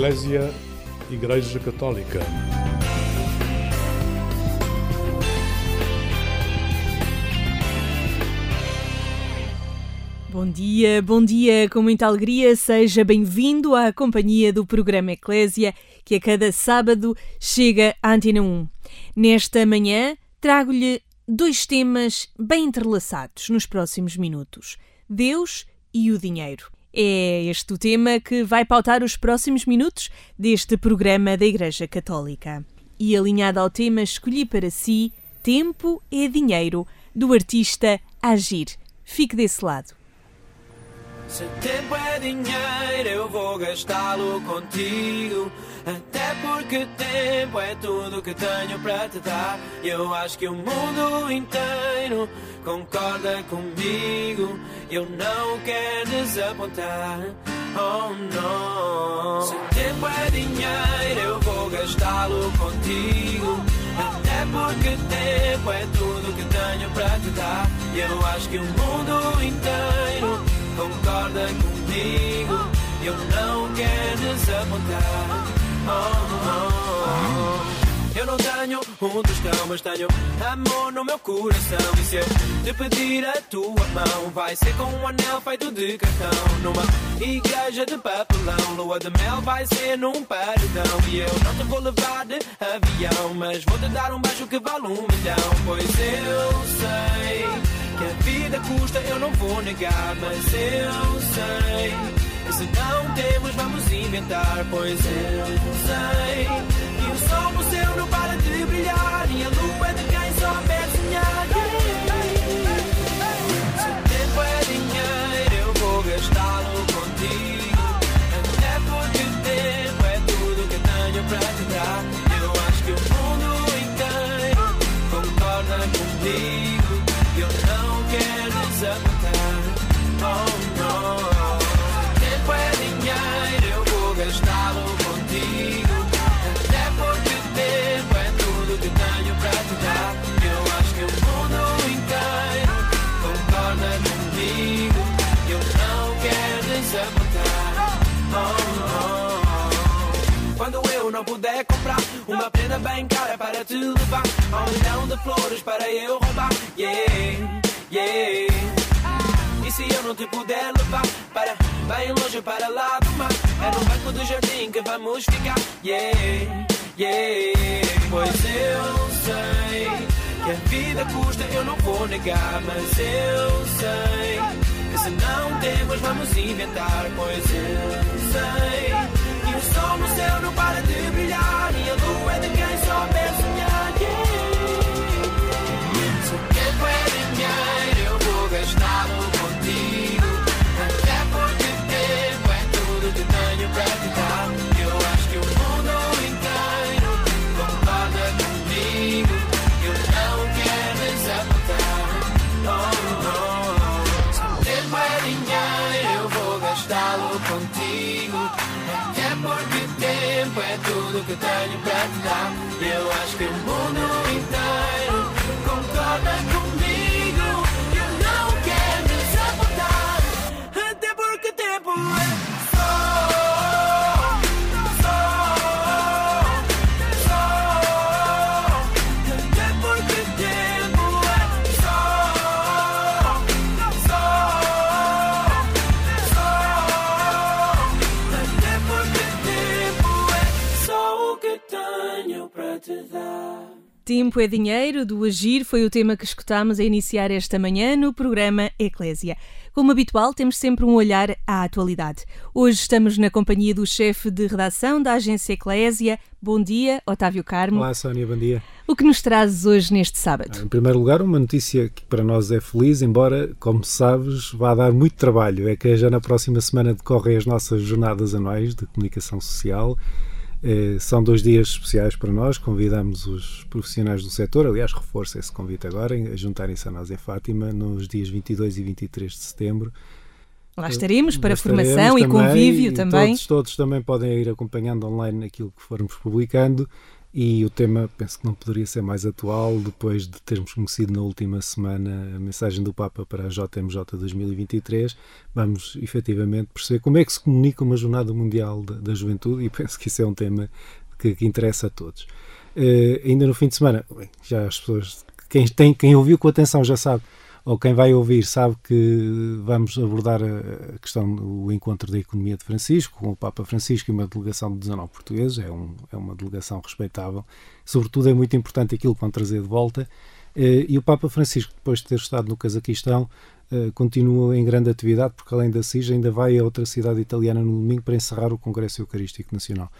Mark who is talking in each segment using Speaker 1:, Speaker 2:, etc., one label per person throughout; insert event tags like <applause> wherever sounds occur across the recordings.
Speaker 1: Eclésia Igreja Católica.
Speaker 2: Bom dia, bom dia, com muita alegria, seja bem-vindo à companhia do programa Eclésia, que a cada sábado chega à Antena 1. Nesta manhã, trago-lhe dois temas bem entrelaçados nos próximos minutos: Deus e o dinheiro. É este o tema que vai pautar os próximos minutos deste programa da Igreja Católica. E alinhado ao tema, escolhi para si Tempo é Dinheiro, do artista Agir. Fique desse lado.
Speaker 3: Se tempo é dinheiro, eu vou gastá-lo contigo. Até porque tempo é tudo que tenho para te dar. Eu acho que o mundo inteiro concorda comigo. Eu não quero desapontar. Oh não. Se tempo é dinheiro, eu vou gastá-lo contigo. Até porque tempo é tudo que tenho para te dar. Eu acho que o mundo inteiro concorda comigo. Eu não quero desapontar. Oh, oh, oh. Eu não tenho um tostão, mas tenho amor no meu coração. E se eu te pedir a tua mão, vai ser com um anel feito de cartão. Numa igreja de papelão, lua de mel vai ser num paredão. E eu não te vou levar de avião, mas vou te dar um beijo que vale um milhão. Pois eu sei que a vida custa, eu não vou negar, mas eu sei se não temos, vamos inventar. Pois eu sei que o sol no céu não para de brilhar e a lua bem cara para te levar, a um milhão de flores para eu roubar. Yeah, yeah. E se eu não te puder levar para bem longe para lá do mar, é no banco do jardim que vamos ficar. Yeah, yeah. Pois eu sei que a vida custa, eu não vou negar, mas eu sei que se não temos, vamos inventar. Pois eu sei que o sol no céu não para de brilhar. E a lua é de quem que tenho para te dar. Eu acho que o mundo inteiro concorda comigo. Tempo é dinheiro,
Speaker 2: do Agir, foi o tema que escutámos a iniciar esta manhã no programa Eclésia. Como habitual, temos sempre um olhar à atualidade. Hoje estamos na companhia do chefe de redação da agência Eclésia. Bom dia, Otávio Carmo.
Speaker 4: Olá, Sónia, bom dia.
Speaker 2: O que nos trazes hoje neste sábado?
Speaker 4: Em primeiro lugar, uma notícia que para nós é feliz, embora, como sabes, vá dar muito trabalho. É que já na próxima semana decorrem as nossas jornadas anuais de comunicação social. Eh, são dois dias especiais para nós. Convidamos os profissionais do setor, aliás, reforço esse convite agora, a juntarem-se a nós em Fátima nos dias 22 e 23 de setembro.
Speaker 2: Lá estaremos para
Speaker 4: Lá estaremos
Speaker 2: formação e
Speaker 4: também,
Speaker 2: convívio
Speaker 4: e
Speaker 2: também.
Speaker 4: Todos, todos também podem ir acompanhando online aquilo que formos publicando. E o tema, penso que não poderia ser mais atual, depois de termos conhecido na última semana a mensagem do Papa para a JMJ 2023. Vamos efetivamente perceber como é que se comunica uma Jornada Mundial da, da Juventude e penso que isso é um tema que, que interessa a todos. Uh, ainda no fim de semana, bem, já as pessoas, quem, tem, quem ouviu com atenção já sabe, ou quem vai ouvir sabe que vamos abordar a questão do encontro da economia de Francisco, com o Papa Francisco e uma delegação de 19 portugueses, é, um, é uma delegação respeitável. Sobretudo é muito importante aquilo que vão trazer de volta. Eh, e o Papa Francisco, depois de ter estado no Cazaquistão, eh, continua em grande atividade, porque além da SIJ ainda vai a outra cidade italiana no domingo para encerrar o Congresso Eucarístico Nacional.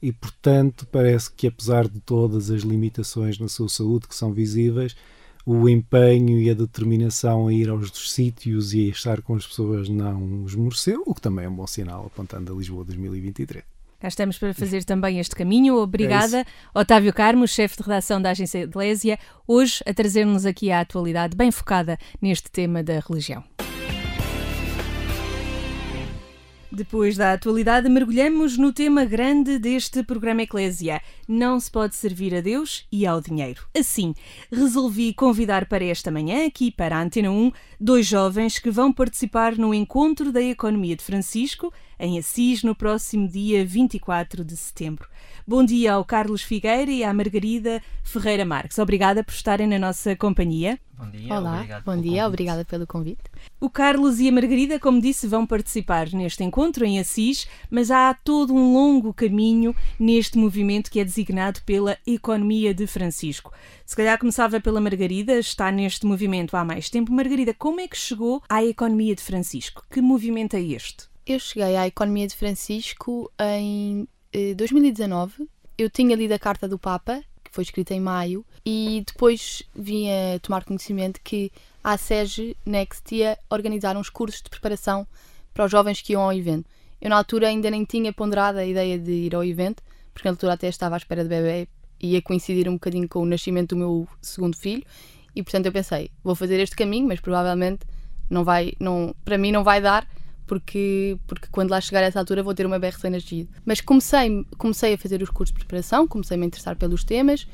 Speaker 4: E, portanto, parece que apesar de todas as limitações na sua saúde que são visíveis, o empenho e a determinação a ir aos sítios e a estar com as pessoas não esmoreceu, o que também é um bom sinal apontando a Lisboa 2023.
Speaker 2: Cá estamos para fazer também este caminho. Obrigada, é Otávio Carmo, chefe de redação da Agência Eclésia, hoje a trazer-nos aqui a atualidade bem focada neste tema da religião. Depois da atualidade, mergulhamos no tema grande deste programa Eclésia. Não se pode servir a Deus e ao dinheiro. Assim, resolvi convidar para esta manhã, aqui para a Antena 1, dois jovens que vão participar no Encontro da Economia de Francisco, em Assis, no próximo dia 24 de setembro. Bom dia ao Carlos Figueira e à Margarida Ferreira Marques. Obrigada por estarem na nossa companhia.
Speaker 5: Bom dia,
Speaker 6: Olá, bom dia, convite. obrigada pelo convite.
Speaker 2: O Carlos e a Margarida, como disse, vão participar neste encontro em Assis, mas há todo um longo caminho neste movimento que é designado pela Economia de Francisco. Se calhar começava pela Margarida, está neste movimento há mais tempo. Margarida, como é que chegou à Economia de Francisco? Que movimento é este?
Speaker 6: Eu cheguei à Economia de Francisco em 2019, eh, eu tinha lido a carta do Papa, que foi escrita em maio, e depois vim a tomar conhecimento que a SEG Next ia organizar uns cursos de preparação para os jovens que iam ao evento. Eu, na altura, ainda nem tinha ponderado a ideia de ir ao evento, porque na altura até estava à espera de bebê e ia coincidir um bocadinho com o nascimento do meu segundo filho, e portanto eu pensei, vou fazer este caminho, mas provavelmente não vai, não, para mim não vai dar, porque, porque quando lá chegar a essa altura vou ter uma BR recém-nascido. Mas comecei, comecei a fazer os cursos de preparação, comecei a me interessar pelos temas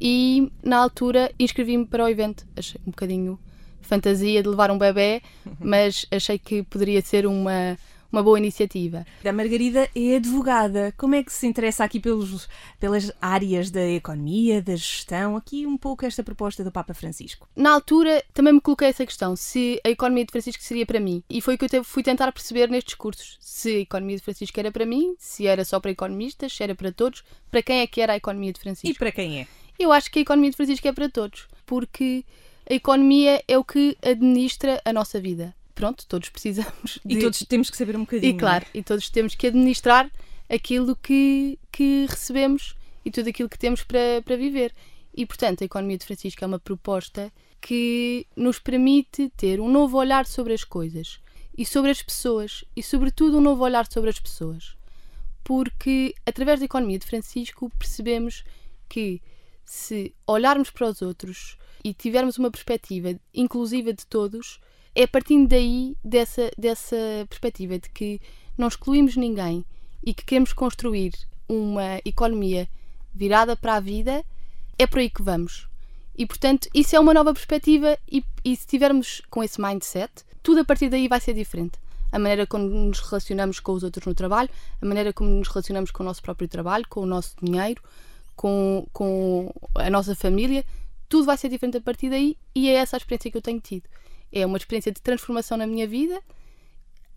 Speaker 6: e na altura inscrevi-me para o evento. Achei um bocadinho fantasia de levar um bebê, <laughs> mas achei que poderia ser uma, uma boa iniciativa.
Speaker 2: A Margarida é advogada. Como é que se interessa aqui pelos, pelas áreas da economia, da gestão? Aqui um pouco esta proposta do Papa Francisco.
Speaker 6: Na altura também me coloquei essa questão, se a economia de Francisco seria para mim. E foi o que eu fui tentar perceber nestes cursos. Se a economia de Francisco era para mim, se era só para economistas, se era para todos, para quem é que era a economia de Francisco.
Speaker 2: E para quem é?
Speaker 6: Eu acho que a economia de Francisco é para todos, porque a economia é o que administra a nossa vida pronto, todos precisamos.
Speaker 2: De... E todos temos que saber um bocadinho.
Speaker 6: E claro,
Speaker 2: é?
Speaker 6: e todos temos que administrar aquilo que, que recebemos e tudo aquilo que temos para, para viver. E portanto, a Economia de Francisco é uma proposta que nos permite ter um novo olhar sobre as coisas e sobre as pessoas e, sobretudo, um novo olhar sobre as pessoas. Porque através da Economia de Francisco percebemos que se olharmos para os outros e tivermos uma perspectiva inclusiva de todos, é partindo daí, dessa, dessa perspectiva de que não excluímos ninguém e que queremos construir uma economia virada para a vida, é por aí que vamos. E portanto, isso é uma nova perspectiva, e, e se estivermos com esse mindset, tudo a partir daí vai ser diferente. A maneira como nos relacionamos com os outros no trabalho, a maneira como nos relacionamos com o nosso próprio trabalho, com o nosso dinheiro, com, com a nossa família, tudo vai ser diferente a partir daí e é essa a experiência que eu tenho tido. É uma experiência de transformação na minha vida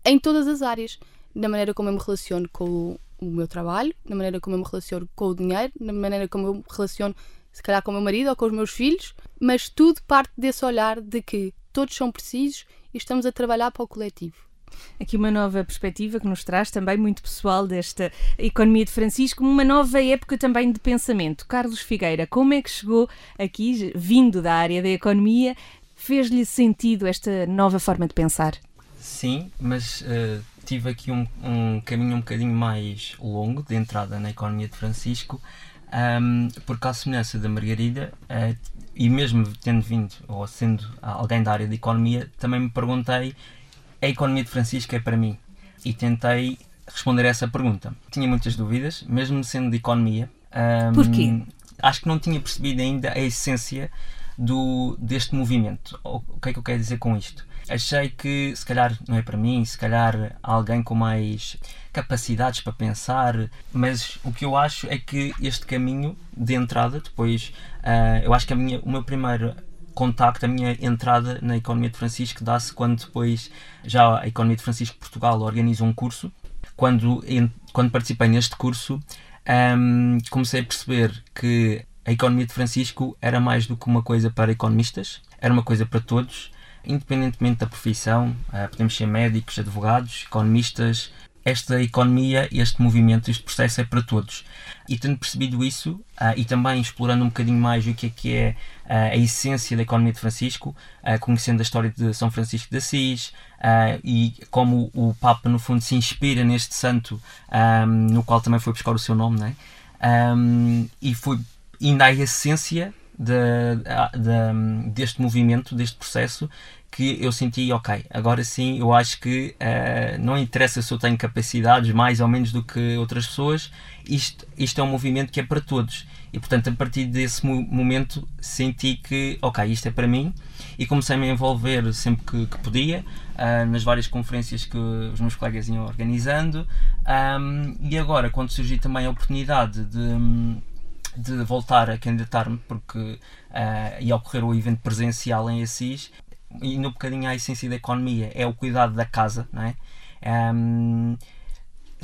Speaker 6: em todas as áreas. Na maneira como eu me relaciono com o meu trabalho, na maneira como eu me relaciono com o dinheiro, na maneira como eu me relaciono, se calhar, com o meu marido ou com os meus filhos, mas tudo parte desse olhar de que todos são precisos e estamos a trabalhar para o coletivo.
Speaker 2: Aqui uma nova perspectiva que nos traz também muito pessoal desta economia de Francisco, uma nova época também de pensamento. Carlos Figueira, como é que chegou aqui, vindo da área da economia, Fez-lhe sentido esta nova forma de pensar?
Speaker 5: Sim, mas uh, tive aqui um, um, caminho um bocadinho mais longo de entrada na economia de Francisco, um, porque à semelhança da Margarida, uh, e mesmo tendo vindo, ou sendo alguém da área de economia, também me perguntei: a economia de Francisco é para mim? E tentei responder a essa pergunta. Tinha muitas dúvidas, mesmo sendo de economia.
Speaker 2: Um, Porquê?
Speaker 5: acho que não tinha percebido ainda a essência do, deste movimento. O que é que eu quero dizer com isto? Achei que se calhar não é para mim, se calhar alguém com mais capacidades para pensar, mas o que eu acho é que este caminho de entrada, depois, uh, eu acho que a minha, o meu primeiro contacto, a minha entrada na Economia de Francisco dá-se quando depois já a Economia de Francisco Portugal organiza um curso. Quando, quando participei neste curso, um, comecei a perceber que a Economia de Francisco era mais do que uma coisa para economistas, era uma coisa para todos, independentemente da profissão, uh, podemos ser médicos, advogados, economistas, esta economia, este movimento, este processo é para todos. E tendo percebido isso, uh, e também explorando um bocadinho mais o que é que é uh, a essência da economia de Francisco, uh, conhecendo a história de São Francisco de Assis e como o Papa, no fundo, se inspira neste santo, um, no qual também foi buscar o seu nome, né? Um, e foi ainda a essência de, de, deste movimento, deste processo, que eu senti, ok, agora sim eu acho que uh, não interessa se eu tenho capacidades mais ou menos do que outras pessoas, isto, isto é um movimento que é para todos. E portanto, a partir desse momento, senti que, ok, isto é para mim, e comecei-me a envolver sempre que, que podia, uh, nas várias conferências que os meus colegas iam organizando. Um, e agora, quando surgiu também a oportunidade de de voltar a candidatar-me porque uh, ia ocorrer o evento presencial em Assis indo um bocadinho à essência da economia, é o cuidado da casa, não é? Um,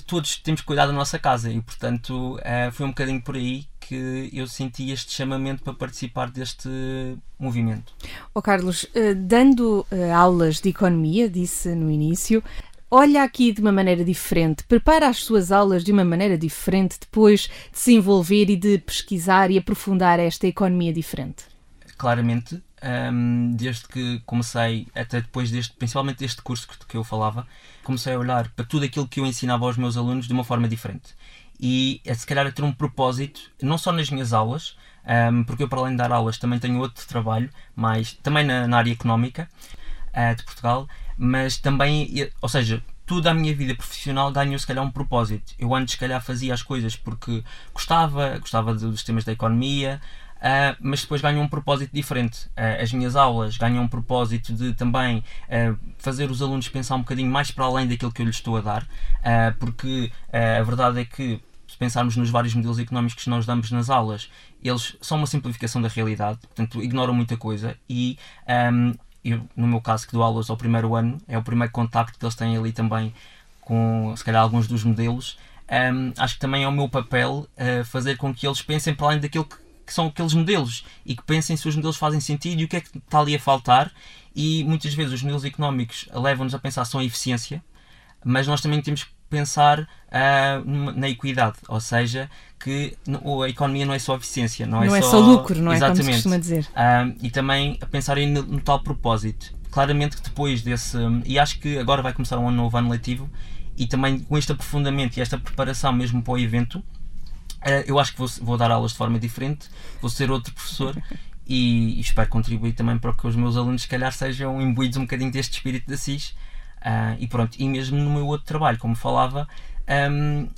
Speaker 5: todos temos cuidar da nossa casa e, portanto, uh, foi um bocadinho por aí que eu senti este chamamento para participar deste movimento.
Speaker 2: Oh Carlos, uh, dando aulas de economia, disse no início, olha aqui de uma maneira diferente, prepara as suas aulas de uma maneira diferente depois de se envolver e de pesquisar e aprofundar esta economia diferente?
Speaker 5: Claramente, um, desde que comecei, até depois deste, principalmente deste curso que, que, eu falava, comecei a olhar para tudo aquilo que eu ensinava aos meus alunos de uma forma diferente. E é se calhar a ter um propósito, não só nas minhas aulas, um, porque eu para além de dar aulas também tenho outro trabalho, mas também na, na área económica uh, de Portugal, mas também, ou seja, toda a minha vida profissional ganhou se calhar um propósito. Eu antes se calhar fazia as coisas porque gostava, gostava dos temas da economia, Uh, mas depois ganham um propósito diferente. Uh, as minhas aulas ganham um propósito de também uh, fazer os alunos pensar um bocadinho mais para além daquilo que eu lhes estou a dar, porque a verdade é que, se pensarmos nos vários modelos económicos que nós damos nas aulas, eles são uma simplificação da realidade, portanto, ignoram muita coisa e. Um, eu, no meu caso, que dou aulas ao primeiro ano, é o primeiro contacto que eles têm ali também com, se calhar, alguns dos modelos. Um, acho que também é o meu papel fazer com que eles pensem para além daquilo que que são aqueles modelos e que pensem se os modelos fazem sentido e o que é que está ali a faltar. E muitas vezes os modelos económicos levam-nos a pensar só em eficiência, mas nós também temos que pensar uh, na equidade, ou seja, que a economia não é só eficiência, não, é
Speaker 2: não
Speaker 5: é,
Speaker 2: só, lucro, não Exatamente. é como se costuma dizer.
Speaker 5: Uh, e também a pensar no, no, tal propósito. Claramente que depois desse, e acho que agora vai começar um novo ano letivo, e também com este aprofundamento e esta preparação mesmo para o evento, Uh, eu acho que vou, vou, dar aulas de forma diferente, vou ser outro professor e, <laughs> e, espero contribuir também para que os meus alunos, se calhar, sejam imbuídos um bocadinho deste espírito de Assis. Uh, e pronto, e mesmo no meu outro trabalho, como falava, um,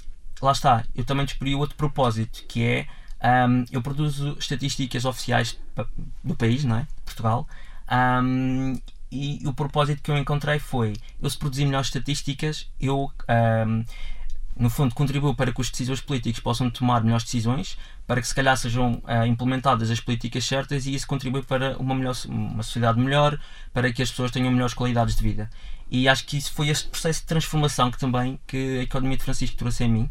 Speaker 5: lá está, eu também descobri outro propósito, que é um, eu produzo estatísticas oficiais do país, não é? Portugal. Um, e o propósito que eu encontrei foi: eu, se produzir melhores estatísticas, eu no fundo, contribuiu para que os decisores políticos possam tomar melhores decisões, para que se calhar sejam uh, implementadas as políticas certas e isso contribui para uma, melhor, uma sociedade melhor, para que as pessoas tenham melhores qualidades de vida. E acho que isso foi este processo de transformação que também que a economia de Francisco trouxe em mim,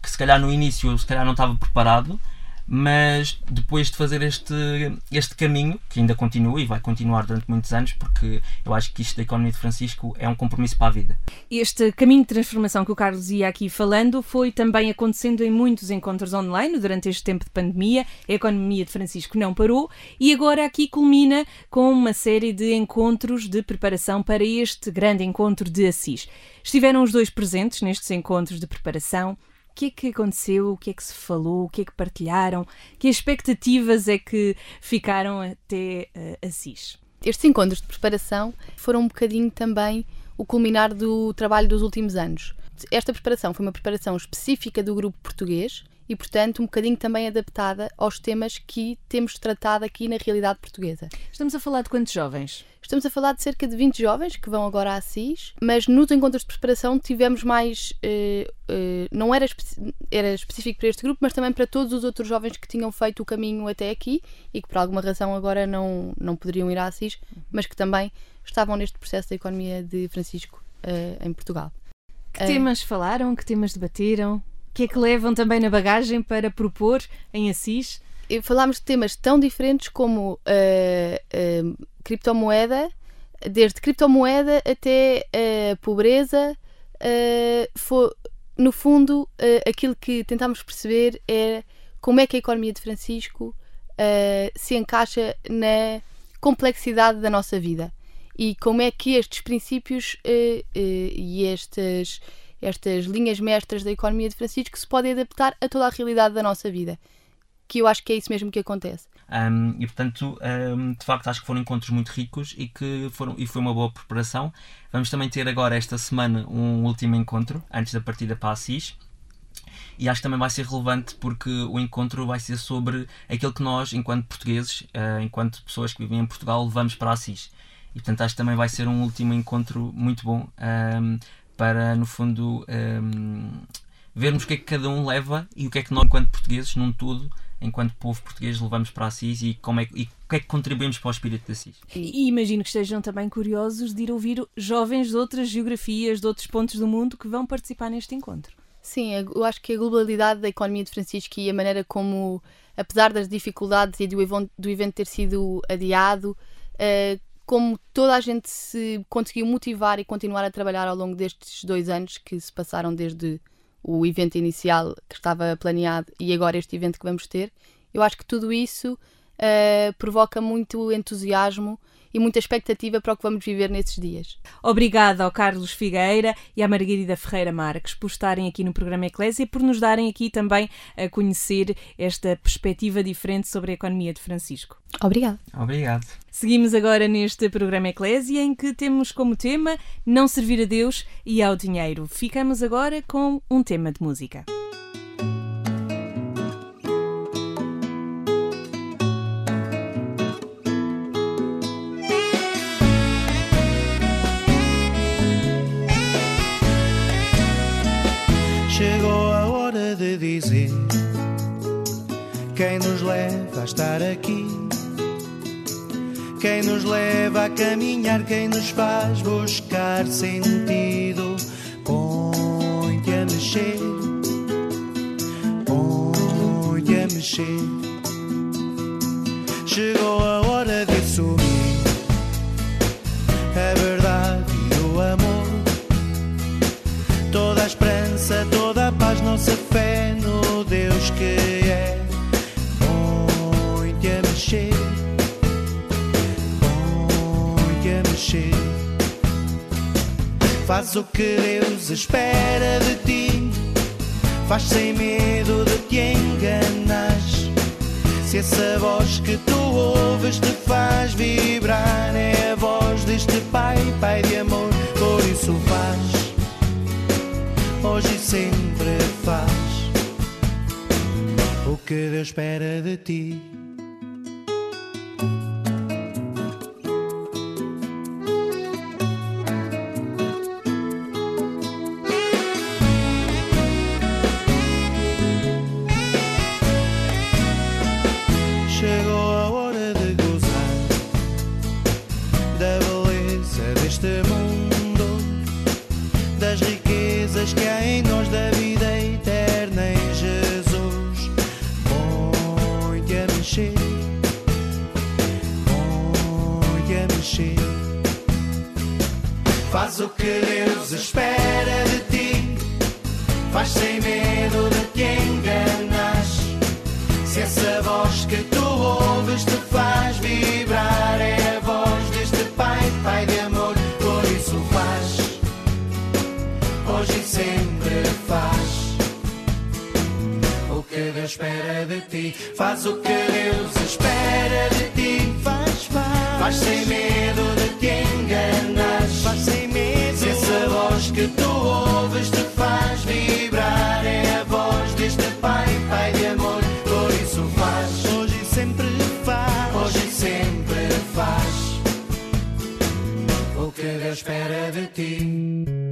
Speaker 5: que se calhar no início eu se calhar não estava preparado, mas depois de fazer este, este caminho, que ainda continua e vai continuar durante muitos anos, porque eu acho que isto da economia de Francisco é um compromisso para a vida.
Speaker 2: Este caminho de transformação que o Carlos ia aqui falando foi também acontecendo em muitos encontros online durante este tempo de pandemia. A economia de Francisco não parou e agora aqui culmina com uma série de encontros de preparação para este grande encontro de Assis. Estiveram os dois presentes nestes encontros de preparação o que é que aconteceu, o que é que se falou, o que é que partilharam, que expectativas é que ficaram até uh, Assis?
Speaker 6: Estes encontros de preparação foram um bocadinho também o culminar do trabalho dos últimos anos. Esta preparação foi uma preparação específica do grupo português e, portanto, um bocadinho também adaptada aos temas que temos tratado aqui na realidade portuguesa.
Speaker 2: Estamos a falar de quantos jovens?
Speaker 6: Estamos a falar de cerca de 20 jovens que vão agora à CIS, mas nos encontros de preparação tivemos mais. Eh, eh, não era, espe era específico para este grupo, mas também para todos os outros jovens que tinham feito o caminho até aqui e que por alguma razão agora não, não poderiam ir à CIS, mas que também estavam neste processo da economia de Francisco eh, em Portugal.
Speaker 2: Que temas falaram? Que temas debateram? Que é que levam também na bagagem para propor em Assis?
Speaker 6: falámos de temas tão diferentes como uh, uh, criptomoeda, desde criptomoeda até uh, pobreza. foi, no fundo, aquilo que tentámos perceber é como é que a economia de Francisco se encaixa na complexidade da nossa vida e como é que estes princípios e estas, estas linhas mestras da economia de Francisco se podem adaptar a toda a realidade da nossa vida que eu acho que é isso mesmo que acontece.
Speaker 5: Um, e portanto, um, de facto, acho que foram encontros muito ricos e que foram, e foi uma boa preparação. Vamos também ter agora, esta semana, um último encontro antes da partida para Assis. E acho que também vai ser relevante porque o encontro vai ser sobre aquilo que nós, enquanto portugueses, uh, enquanto pessoas que vivem em Portugal, levamos para Assis. E portanto, acho que também vai ser um último encontro muito bom um, para, no fundo, vermos o que é que cada um leva e o que é que nós, enquanto portugueses, num todo, enquanto povo português, levamos para Assis e, como é, e o que é que contribuímos para o espírito de Assis.
Speaker 2: E, imagino que estejam também curiosos de ir ouvir jovens de outras geografias, de outros pontos do mundo que vão participar neste encontro.
Speaker 6: Sim, eu acho que a globalidade da economia de Francisco e a maneira como, apesar das dificuldades e do evento, do evento ter sido adiado, uh, como toda a gente se conseguiu motivar e continuar a trabalhar ao longo destes dois anos que se passaram desde o evento inicial que estava planeado e agora este evento que vamos ter. Eu acho que tudo isso uh, provoca muito entusiasmo e muita expectativa para o que vamos viver nesses dias.
Speaker 2: Obrigada ao Carlos Figueira e à Margarida Ferreira Marques por estarem aqui no programa Eclésia e por nos darem aqui também a conhecer esta perspectiva diferente sobre a economia de Francisco.
Speaker 6: Obrigada.
Speaker 5: Obrigado.
Speaker 2: Seguimos agora neste programa Eclésia em que temos como tema não servir a Deus e ao dinheiro. Ficamos agora com um tema de música.
Speaker 7: Quem nos leva a estar aqui, quem nos leva a caminhar, quem nos faz buscar sentido. Põe-te a mexer, põe-te a mexer. Chegou a Faz o que Deus espera de ti, faz sem medo de te enganar. Se essa voz que tu ouves te faz vibrar, é a voz deste Pai, Pai de amor, por isso faz hoje e sempre faz o que Deus espera de ti. Riquezas que há em nós, da vida eterna em Jesus. Põe-te a mexer, põe-te a mexer. Faz o que Deus espera espera de ti. Faz o que Deus espera de ti. Faz, faz. Faz sem medo de te enganar. Faz sem medo. Se essa voz que tu ouves te faz vibrar, é a voz deste Pai, Pai de amor. Por isso faz. Hoje e sempre faz. Hoje e sempre faz. O que Deus espera de ti.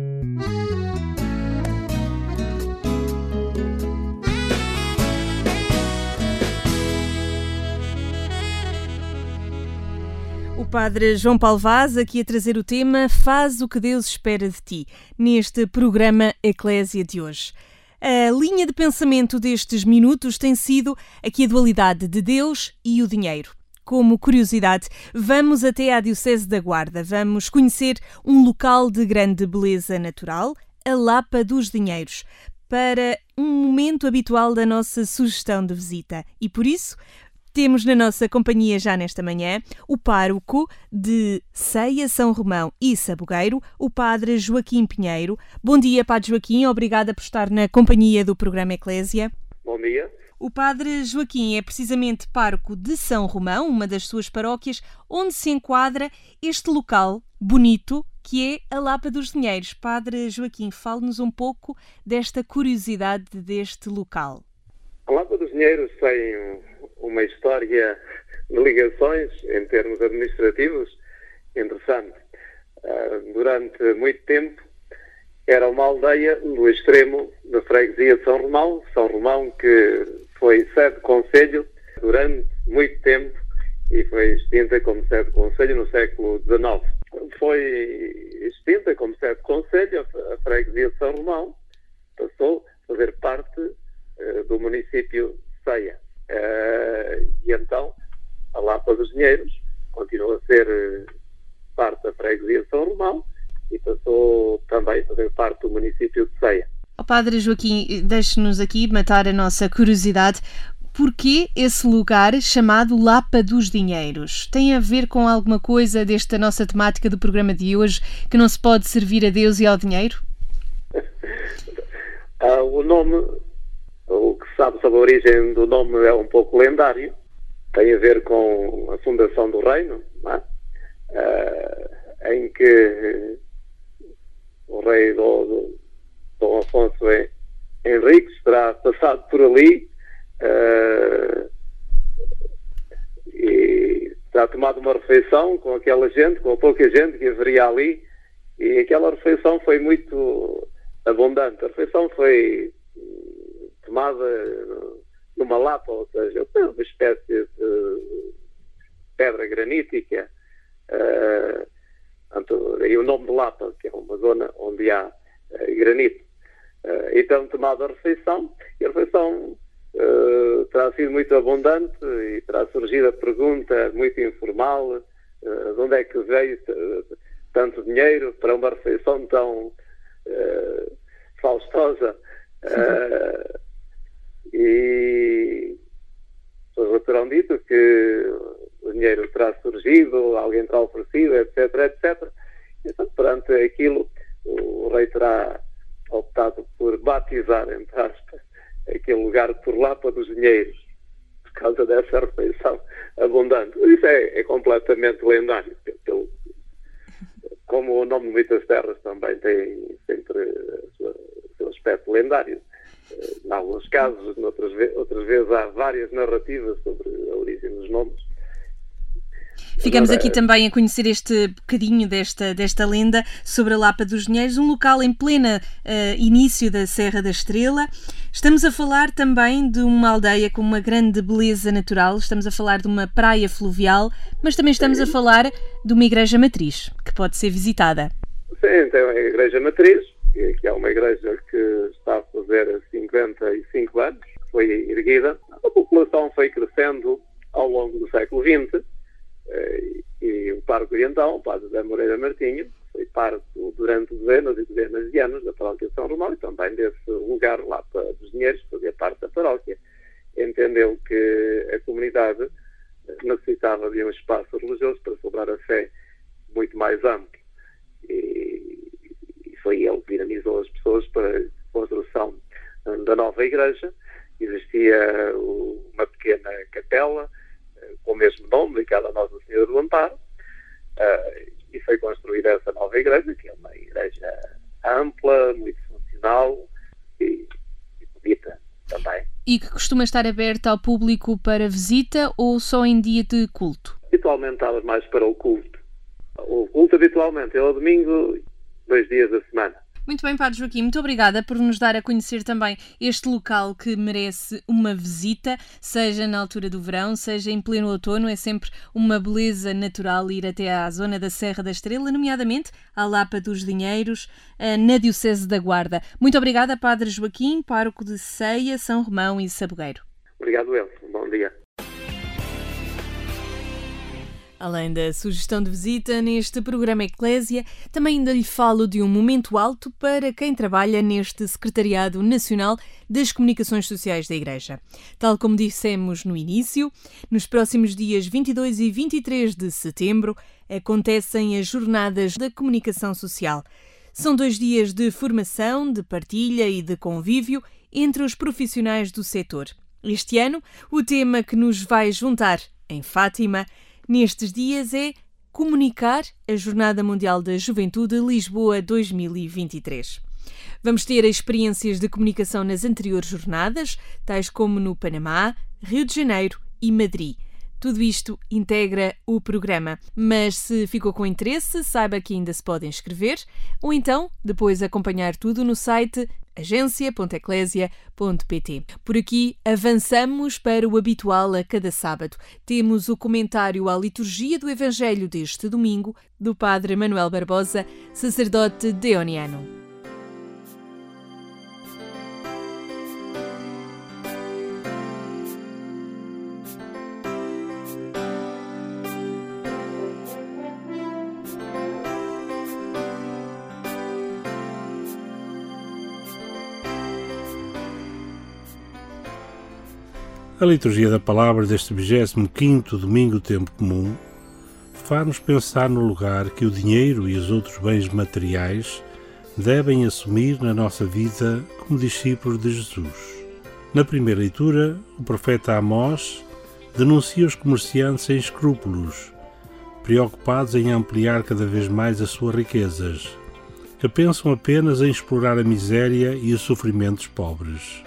Speaker 2: Padre João Paulo Vaz aqui a trazer o tema Faz o que Deus espera de ti, neste programa Eclésia de hoje. A linha de pensamento destes minutos tem sido aqui a dualidade de Deus e o dinheiro. Como curiosidade, vamos até à Diocese da Guarda. Vamos conhecer um local de grande beleza natural, a Lapa dos Dinheiros, para um momento habitual da nossa sugestão de visita. E por isso, temos na nossa companhia já nesta manhã o pároco de Ceia São Romão e Sabugueiro, o padre Joaquim Pinheiro. Bom dia, padre Joaquim, obrigada por estar na companhia do programa Eclésia.
Speaker 8: Bom dia.
Speaker 2: O padre Joaquim é precisamente pároco de São Romão, uma das suas paróquias, onde se enquadra este local bonito que é a Lapa dos Dinheiros. Padre Joaquim, fale-nos um pouco desta curiosidade deste local.
Speaker 8: A Lapa dos Dinheiros tem uma história de ligações em termos administrativos interessante. Uh, durante muito tempo era uma aldeia no extremo da freguesia de São Romão, São Romão que foi sede de conselho durante muito tempo e foi extinta como sede de conselho no século XIX. Foi extinta como sede de conselho a freguesia de São Romão, passou a fazer parte uh, do município Ceia. Uh, e então, a Lapa dos Dinheiros continua a ser uh, parte da freguesia de São Romão e passou também a fazer parte do município de Ceia.
Speaker 2: Oh, Padre Joaquim, deixe-nos aqui matar a nossa curiosidade. Porquê esse lugar chamado Lapa dos Dinheiros? Tem a ver com alguma coisa desta nossa temática do programa de hoje que não se pode servir a Deus e ao dinheiro? <laughs>
Speaker 8: ah, o nome o que se sabe sobre a origem do nome é um pouco lendário, tem a ver com a fundação do reino, é? uh, em que o rei Dom, Dom Afonso Henriques terá passado por ali uh, e terá tomado uma refeição com aquela gente, com a pouca gente que haveria ali, e aquela refeição foi muito abundante. A refeição foi tomada numa lapa, ou seja, uma espécie de pedra granítica. Uh, e o nome de Lapa, que é uma zona onde há uh, granito. Uh, então, tomada a refeição, e a refeição uh, terá sido muito abundante e terá surgido a pergunta muito informal de onde é que veio tanto dinheiro para uma refeição tão faustosa. E pessoas terão dito que o dinheiro terá surgido, alguém terá oferecido, etc, etc. Então, perante aquilo, o rei terá optado por batizar, entre aspas, aquele lugar por Lapa dos Dinheiros, por causa dessa refeição abundante. Isso é, é completamente lendário. Pelo, como o nome de muitas terras também tem sempre o seu aspecto lendário. Em alguns casos, outras, outras vezes há várias narrativas sobre a origem dos nomes.
Speaker 2: Ficamos aqui também a conhecer este bocadinho desta, desta lenda sobre a Lapa dos Dinheiros, um local em plena uh, início da Serra da Estrela. Estamos a falar também de uma aldeia com uma grande beleza natural, estamos a falar de uma praia fluvial, mas também estamos a falar de uma igreja matriz, que pode ser visitada.
Speaker 8: Sim, tem uma igreja matriz, que é uma igreja que está a fazer 55 anos, foi erguida. A população foi crescendo ao longo do século XX eh, e o Parque Oriental, o Padre José Moreira Martinho, foi parte durante dezenas e dezenas de anos da paróquia de São Romão e também desse lugar lá para dos dinheiros, fazia parte da paróquia. Entendeu que a comunidade necessitava de um espaço religioso para celebrar a fé muito mais amplo. E foi ele que dinamizou as pessoas para a construção da nova igreja. Existia uma pequena capela, com o mesmo nome, dedicada a Nossa Senhora do Amparo, e foi construída essa nova igreja, que é uma igreja ampla, muito funcional e, e bonita também.
Speaker 2: E que costuma estar aberta ao público para visita ou só em dia de culto?
Speaker 8: Habitualmente estava mais para o culto. O culto habitualmente é ao domingo, dois dias da semana.
Speaker 2: Muito bem, Padre Joaquim, muito obrigada por nos dar a conhecer também este local que merece uma visita, seja na altura do verão, seja em pleno outono. É sempre uma beleza natural ir até à zona da Serra da Estrela, nomeadamente à Lapa dos Dinheiros, eh, na Diocese da Guarda. Muito obrigada, Padre Joaquim, pároco de Ceia, São Romão e Sabogueiro.
Speaker 8: Obrigado, Elson. Bom dia.
Speaker 2: Além da sugestão de visita neste programa Eclésia, também ainda lhe falo de um momento alto para quem trabalha neste Secretariado Nacional das Comunicações Sociais da Igreja. Tal como dissemos no início, nos próximos dias 22 e 23 de setembro acontecem as Jornadas da Comunicação Social. São dois dias de formação, de partilha e de convívio entre os profissionais do setor. Este ano, o tema que nos vai juntar em Fátima nestes dias é comunicar a Jornada Mundial da Juventude Lisboa 2023. Vamos ter experiências de comunicação nas anteriores jornadas, tais como no Panamá, Rio de Janeiro e Madrid. Tudo isto integra o programa, mas se ficou com interesse, saiba que ainda se pode inscrever ou então depois acompanhar tudo no site agência.eclésia.pt. Por aqui avançamos para o habitual a cada sábado. Temos o comentário à liturgia do Evangelho deste domingo do Padre Manuel Barbosa, sacerdote deoniano.
Speaker 1: A liturgia da palavra deste 25 domingo do tempo comum faz-nos pensar no lugar que o dinheiro e os outros bens materiais devem assumir na nossa vida como discípulos de Jesus. Na primeira leitura, o profeta Amós denuncia os comerciantes sem escrúpulos, preocupados em ampliar cada vez mais as suas riquezas, que pensam apenas em explorar a miséria e o sofrimento dos pobres.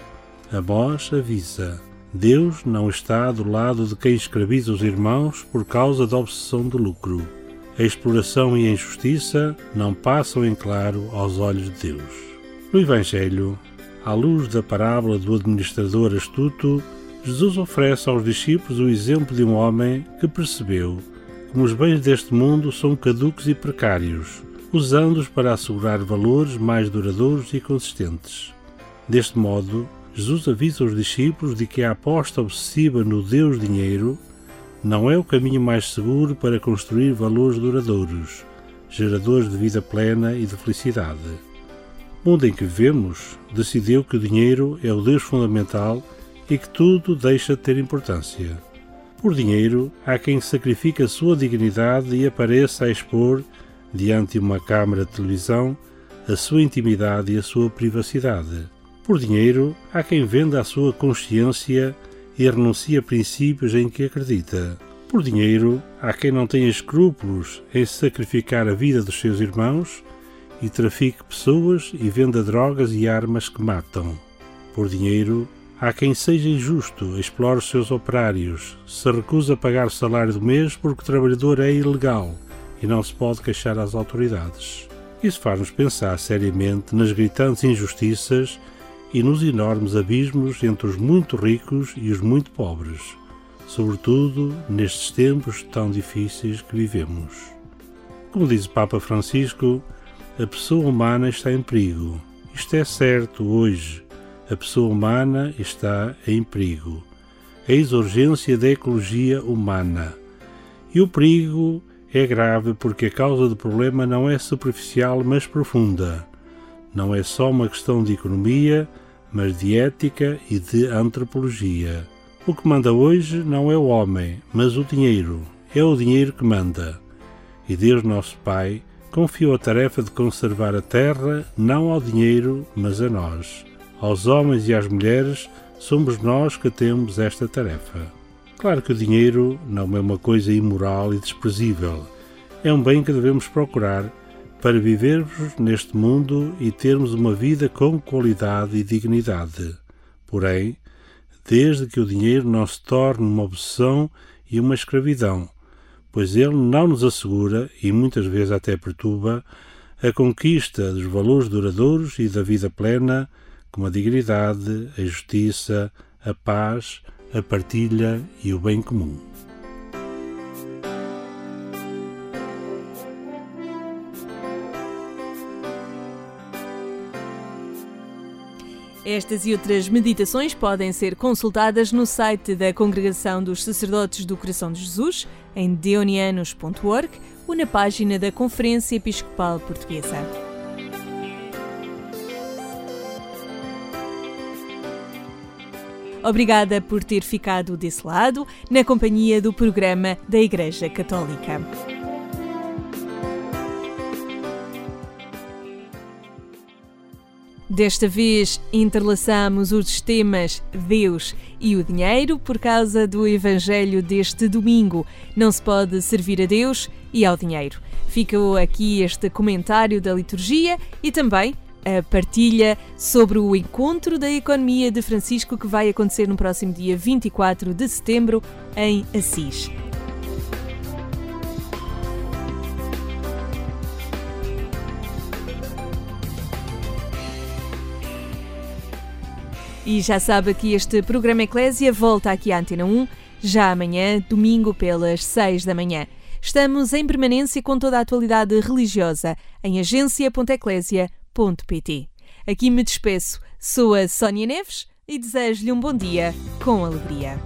Speaker 1: Amós avisa Deus não está do lado de quem escraviza os irmãos por causa da obsessão do lucro. A exploração e a injustiça não passam em claro aos olhos de Deus. No Evangelho, à luz da parábola do administrador astuto, Jesus oferece aos discípulos o exemplo de um homem que percebeu como os bens deste mundo são caducos e precários, usando-os para assegurar valores mais duradouros e consistentes. Deste modo, Jesus avisa os discípulos de que a aposta obsessiva no Deus dinheiro não é o caminho mais seguro para construir valores duradouros, geradores de vida plena e de felicidade. O mundo em que vivemos decidiu que o dinheiro é o Deus fundamental e que tudo deixa de ter importância. Por dinheiro, há quem sacrifique a sua dignidade e apareça a expor, diante de uma câmara de televisão, a sua intimidade e a sua privacidade. Por dinheiro, há quem venda a sua consciência e renuncie a princípios em que acredita. Por dinheiro, há quem não tenha escrúpulos em sacrificar a vida dos seus irmãos e trafique pessoas e venda drogas e armas que matam. Por dinheiro, há quem seja injusto, explore os seus operários, se recusa a pagar o salário do mês porque o trabalhador é ilegal e não se pode queixar às autoridades. Isso faz-nos pensar seriamente nas gritantes injustiças e nos enormes abismos entre os muito ricos e os muito pobres, sobretudo nestes tempos tão difíceis que vivemos. Como diz o Papa Francisco, a pessoa humana está em perigo. Isto é certo hoje. A pessoa humana está em perigo. A urgência da ecologia humana. E o perigo é grave porque a causa do problema não é superficial, mas profunda. Não é só uma questão de economia, mas de ética e de antropologia. O que manda hoje não é o homem, mas o dinheiro. É o dinheiro que manda. E Deus, nosso Pai, confiou a tarefa de conservar a terra não ao dinheiro, mas a nós. Aos homens e às mulheres, somos nós que temos esta tarefa. Claro que o dinheiro não é uma coisa imoral e desprezível. É um bem que devemos procurar para vivermos neste mundo e termos uma vida com qualidade e dignidade. Porém, desde que o dinheiro não se torne uma obsessão e uma escravidão, pois ele não nos assegura, e muitas vezes até perturba, a conquista dos valores duradouros e da vida plena, como a dignidade, a justiça, a paz, a partilha e o bem comum.
Speaker 2: Estas e outras meditações podem ser consultadas no site da Congregação dos Sacerdotes do Coração de Jesus, em deonianos.org, ou na página da Conferência Episcopal Portuguesa. Obrigada por ter ficado desse lado, na companhia do programa da Igreja Católica. Desta vez interlaçamos os temas Deus e o dinheiro por causa do Evangelho deste domingo. Não se pode servir a Deus e ao dinheiro. Fica aqui este comentário da liturgia e também a partilha sobre o encontro da economia de Francisco que vai acontecer no próximo dia 24 de setembro em Assis. E já sabe que este programa Eclésia volta aqui à Antena 1, já amanhã, domingo, pelas 6 da manhã. Estamos em permanência com toda a atualidade religiosa em agência.eclésia.pt. Aqui me despeço. Sou a Sónia Neves e desejo-lhe um bom dia com alegria.